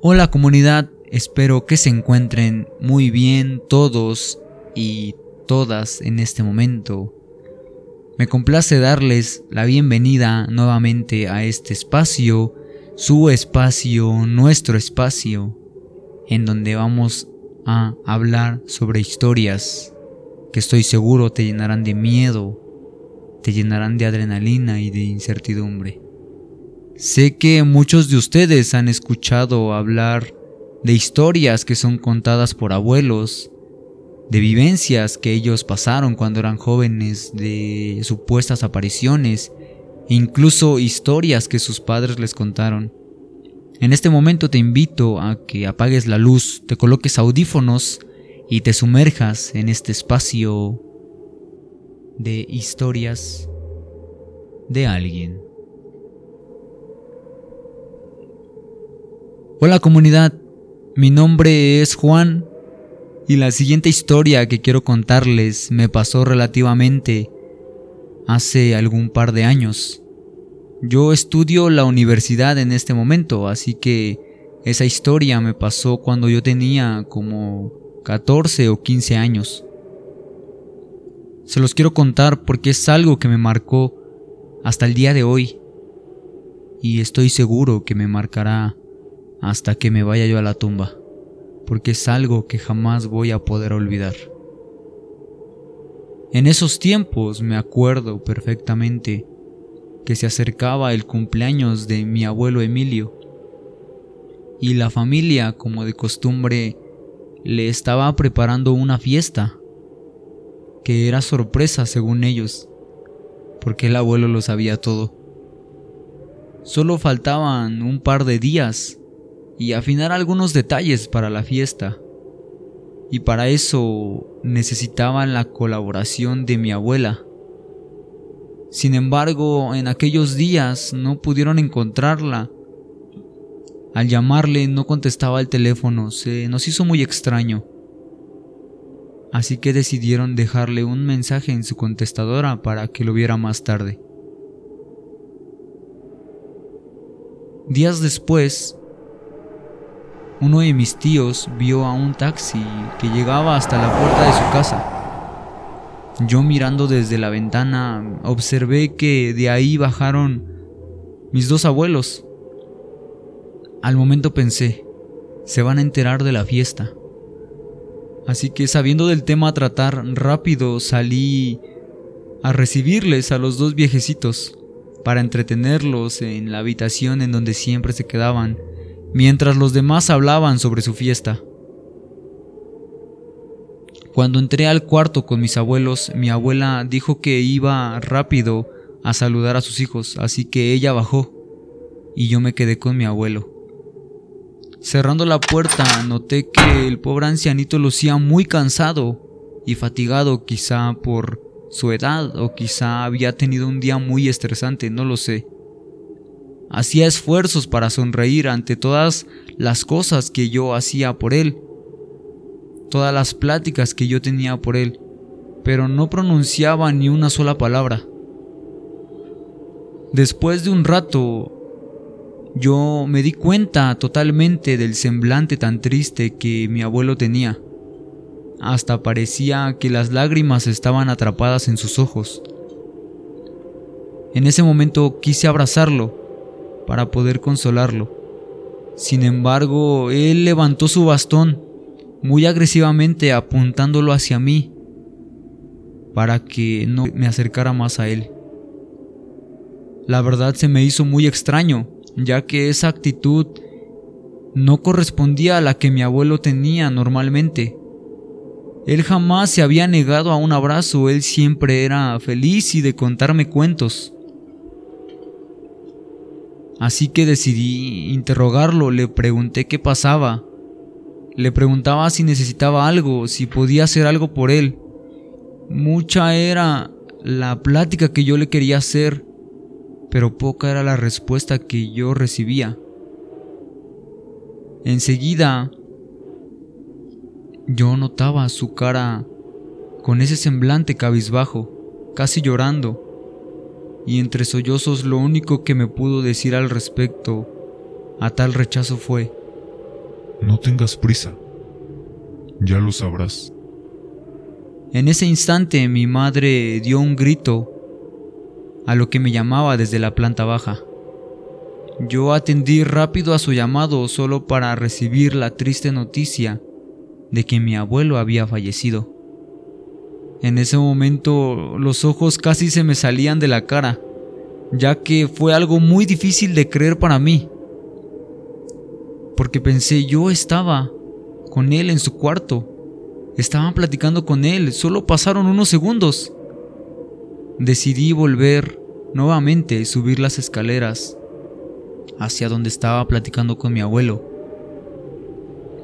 Hola comunidad, espero que se encuentren muy bien todos y todas en este momento. Me complace darles la bienvenida nuevamente a este espacio, su espacio, nuestro espacio, en donde vamos a hablar sobre historias que estoy seguro te llenarán de miedo, te llenarán de adrenalina y de incertidumbre. Sé que muchos de ustedes han escuchado hablar de historias que son contadas por abuelos, de vivencias que ellos pasaron cuando eran jóvenes, de supuestas apariciones, incluso historias que sus padres les contaron. En este momento te invito a que apagues la luz, te coloques audífonos y te sumerjas en este espacio de historias de alguien. Hola comunidad, mi nombre es Juan y la siguiente historia que quiero contarles me pasó relativamente hace algún par de años. Yo estudio la universidad en este momento, así que esa historia me pasó cuando yo tenía como 14 o 15 años. Se los quiero contar porque es algo que me marcó hasta el día de hoy y estoy seguro que me marcará hasta que me vaya yo a la tumba, porque es algo que jamás voy a poder olvidar. En esos tiempos me acuerdo perfectamente que se acercaba el cumpleaños de mi abuelo Emilio y la familia, como de costumbre, le estaba preparando una fiesta que era sorpresa según ellos, porque el abuelo lo sabía todo. Solo faltaban un par de días y afinar algunos detalles para la fiesta. Y para eso necesitaban la colaboración de mi abuela. Sin embargo, en aquellos días no pudieron encontrarla. Al llamarle no contestaba el teléfono, se nos hizo muy extraño. Así que decidieron dejarle un mensaje en su contestadora para que lo viera más tarde. Días después, uno de mis tíos vio a un taxi que llegaba hasta la puerta de su casa. Yo mirando desde la ventana observé que de ahí bajaron mis dos abuelos. Al momento pensé, se van a enterar de la fiesta. Así que sabiendo del tema a tratar, rápido salí a recibirles a los dos viejecitos para entretenerlos en la habitación en donde siempre se quedaban mientras los demás hablaban sobre su fiesta. Cuando entré al cuarto con mis abuelos, mi abuela dijo que iba rápido a saludar a sus hijos, así que ella bajó y yo me quedé con mi abuelo. Cerrando la puerta, noté que el pobre ancianito lucía muy cansado y fatigado, quizá por su edad o quizá había tenido un día muy estresante, no lo sé. Hacía esfuerzos para sonreír ante todas las cosas que yo hacía por él, todas las pláticas que yo tenía por él, pero no pronunciaba ni una sola palabra. Después de un rato, yo me di cuenta totalmente del semblante tan triste que mi abuelo tenía. Hasta parecía que las lágrimas estaban atrapadas en sus ojos. En ese momento quise abrazarlo, para poder consolarlo. Sin embargo, él levantó su bastón muy agresivamente apuntándolo hacia mí para que no me acercara más a él. La verdad se me hizo muy extraño, ya que esa actitud no correspondía a la que mi abuelo tenía normalmente. Él jamás se había negado a un abrazo, él siempre era feliz y de contarme cuentos. Así que decidí interrogarlo, le pregunté qué pasaba. Le preguntaba si necesitaba algo, si podía hacer algo por él. Mucha era la plática que yo le quería hacer, pero poca era la respuesta que yo recibía. Enseguida yo notaba su cara con ese semblante cabizbajo, casi llorando y entre sollozos lo único que me pudo decir al respecto a tal rechazo fue, No tengas prisa. Ya lo sabrás. En ese instante mi madre dio un grito a lo que me llamaba desde la planta baja. Yo atendí rápido a su llamado solo para recibir la triste noticia de que mi abuelo había fallecido. En ese momento los ojos casi se me salían de la cara, ya que fue algo muy difícil de creer para mí. Porque pensé, yo estaba con él en su cuarto, estaban platicando con él, solo pasaron unos segundos. Decidí volver nuevamente, subir las escaleras hacia donde estaba platicando con mi abuelo.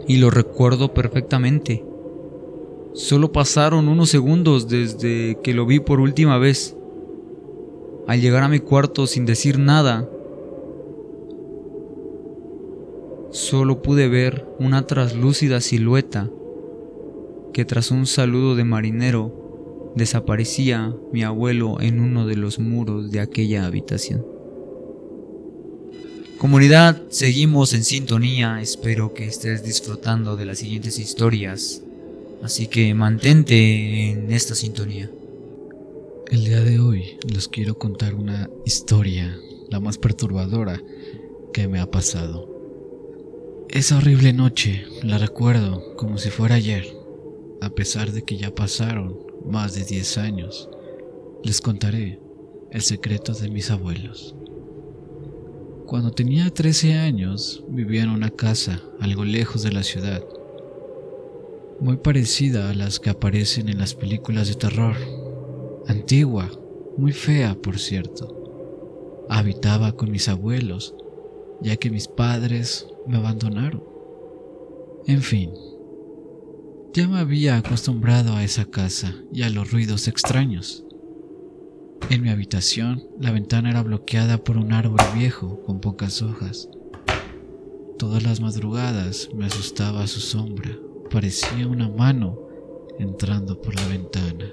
Y lo recuerdo perfectamente. Solo pasaron unos segundos desde que lo vi por última vez. Al llegar a mi cuarto sin decir nada, solo pude ver una traslúcida silueta que tras un saludo de marinero desaparecía mi abuelo en uno de los muros de aquella habitación. Comunidad, seguimos en sintonía, espero que estés disfrutando de las siguientes historias, así que mantente en esta sintonía. El día de hoy les quiero contar una historia, la más perturbadora que me ha pasado. Esa horrible noche la recuerdo como si fuera ayer, a pesar de que ya pasaron más de 10 años. Les contaré el secreto de mis abuelos. Cuando tenía 13 años vivía en una casa algo lejos de la ciudad, muy parecida a las que aparecen en las películas de terror, antigua, muy fea por cierto. Habitaba con mis abuelos, ya que mis padres me abandonaron. En fin, ya me había acostumbrado a esa casa y a los ruidos extraños. En mi habitación, la ventana era bloqueada por un árbol viejo con pocas hojas. Todas las madrugadas me asustaba su sombra. Parecía una mano entrando por la ventana.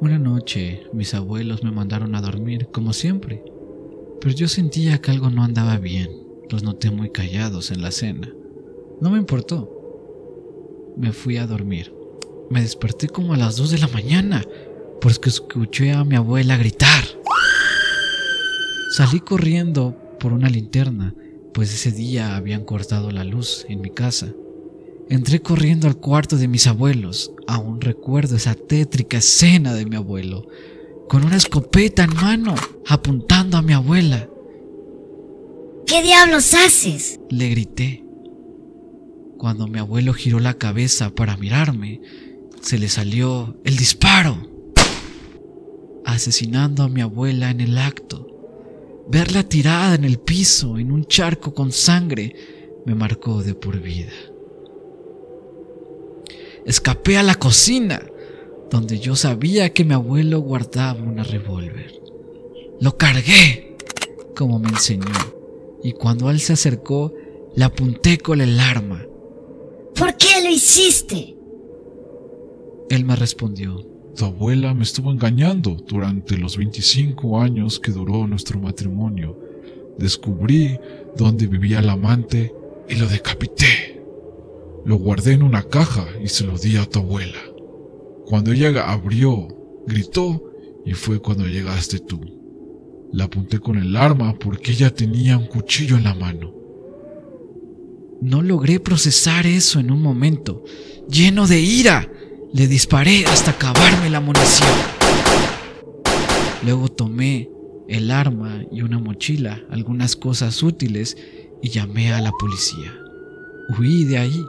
Una noche mis abuelos me mandaron a dormir, como siempre, pero yo sentía que algo no andaba bien. Los noté muy callados en la cena. No me importó. Me fui a dormir. Me desperté como a las 2 de la mañana porque escuché a mi abuela gritar. Salí corriendo por una linterna, pues ese día habían cortado la luz en mi casa. Entré corriendo al cuarto de mis abuelos. Aún recuerdo esa tétrica escena de mi abuelo, con una escopeta en mano, apuntando a mi abuela. ¿Qué diablos haces? Le grité. Cuando mi abuelo giró la cabeza para mirarme, se le salió el disparo, asesinando a mi abuela en el acto. Verla tirada en el piso, en un charco con sangre, me marcó de por vida. Escapé a la cocina, donde yo sabía que mi abuelo guardaba una revólver. Lo cargué, como me enseñó, y cuando él se acercó, le apunté con el arma. ¿Por qué lo hiciste? Él me respondió, Tu abuela me estuvo engañando durante los 25 años que duró nuestro matrimonio. Descubrí dónde vivía el amante y lo decapité. Lo guardé en una caja y se lo di a tu abuela. Cuando ella abrió, gritó y fue cuando llegaste tú. La apunté con el arma porque ella tenía un cuchillo en la mano. No logré procesar eso en un momento, lleno de ira. Le disparé hasta acabarme la munición. Luego tomé el arma y una mochila, algunas cosas útiles, y llamé a la policía. Huí de ahí.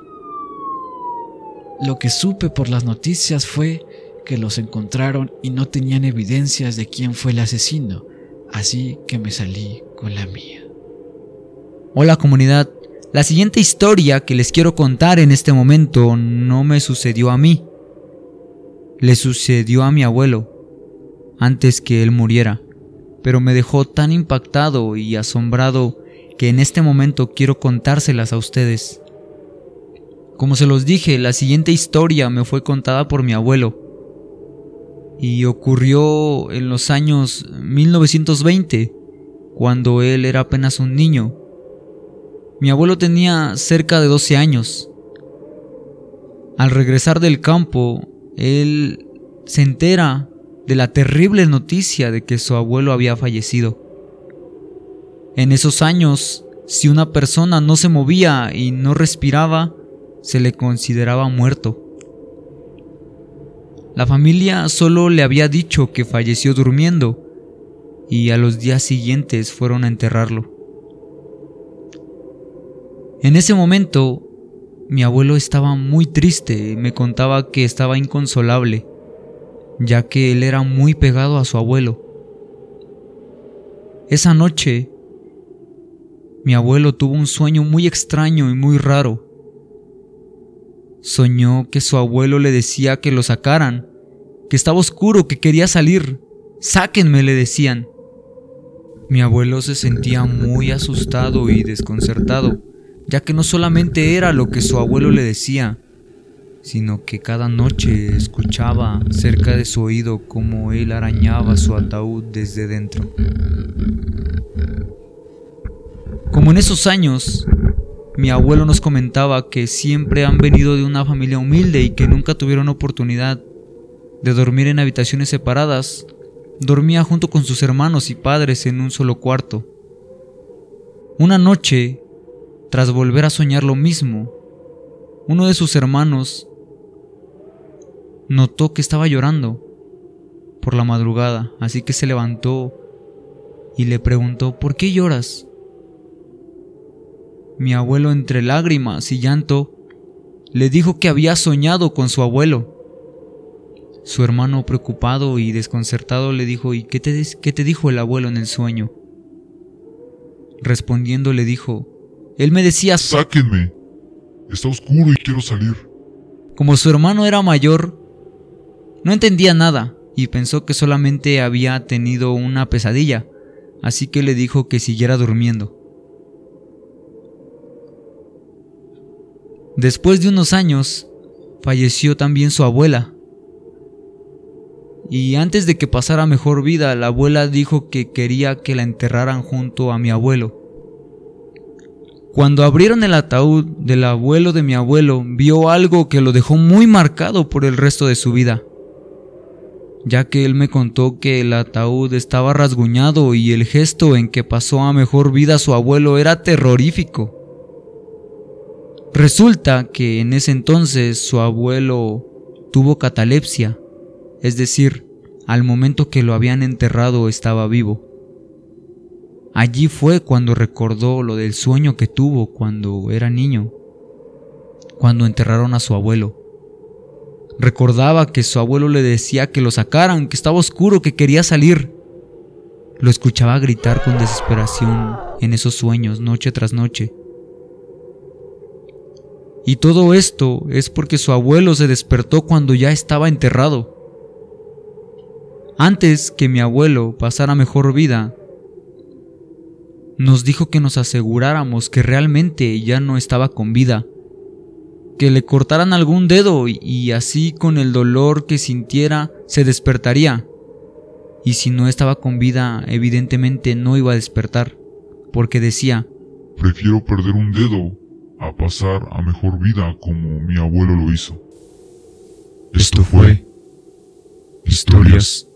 Lo que supe por las noticias fue que los encontraron y no tenían evidencias de quién fue el asesino, así que me salí con la mía. Hola comunidad, la siguiente historia que les quiero contar en este momento no me sucedió a mí, le sucedió a mi abuelo antes que él muriera, pero me dejó tan impactado y asombrado que en este momento quiero contárselas a ustedes. Como se los dije, la siguiente historia me fue contada por mi abuelo y ocurrió en los años 1920, cuando él era apenas un niño. Mi abuelo tenía cerca de 12 años. Al regresar del campo, él se entera de la terrible noticia de que su abuelo había fallecido. En esos años, si una persona no se movía y no respiraba, se le consideraba muerto. La familia solo le había dicho que falleció durmiendo y a los días siguientes fueron a enterrarlo. En ese momento, mi abuelo estaba muy triste, me contaba que estaba inconsolable, ya que él era muy pegado a su abuelo. Esa noche, mi abuelo tuvo un sueño muy extraño y muy raro. Soñó que su abuelo le decía que lo sacaran, que estaba oscuro, que quería salir. Sáquenme, le decían. Mi abuelo se sentía muy asustado y desconcertado, ya que no solamente era lo que su abuelo le decía, sino que cada noche escuchaba cerca de su oído cómo él arañaba su ataúd desde dentro. Como en esos años, mi abuelo nos comentaba que siempre han venido de una familia humilde y que nunca tuvieron oportunidad de dormir en habitaciones separadas, dormía junto con sus hermanos y padres en un solo cuarto. Una noche, tras volver a soñar lo mismo, uno de sus hermanos notó que estaba llorando por la madrugada, así que se levantó y le preguntó, ¿por qué lloras? Mi abuelo entre lágrimas y llanto le dijo que había soñado con su abuelo su hermano, preocupado y desconcertado, le dijo, ¿Y qué te, qué te dijo el abuelo en el sueño? Respondiendo le dijo, Él me decía, Sáquenme. Está oscuro y quiero salir. Como su hermano era mayor, no entendía nada y pensó que solamente había tenido una pesadilla, así que le dijo que siguiera durmiendo. Después de unos años, falleció también su abuela, y antes de que pasara mejor vida, la abuela dijo que quería que la enterraran junto a mi abuelo. Cuando abrieron el ataúd del abuelo de mi abuelo, vio algo que lo dejó muy marcado por el resto de su vida, ya que él me contó que el ataúd estaba rasguñado y el gesto en que pasó a mejor vida su abuelo era terrorífico. Resulta que en ese entonces su abuelo tuvo catalepsia es decir, al momento que lo habían enterrado estaba vivo. Allí fue cuando recordó lo del sueño que tuvo cuando era niño, cuando enterraron a su abuelo. Recordaba que su abuelo le decía que lo sacaran, que estaba oscuro, que quería salir. Lo escuchaba gritar con desesperación en esos sueños noche tras noche. Y todo esto es porque su abuelo se despertó cuando ya estaba enterrado. Antes que mi abuelo pasara mejor vida, nos dijo que nos aseguráramos que realmente ya no estaba con vida, que le cortaran algún dedo y así con el dolor que sintiera se despertaría. Y si no estaba con vida, evidentemente no iba a despertar, porque decía, Prefiero perder un dedo a pasar a mejor vida como mi abuelo lo hizo. Esto fue Historias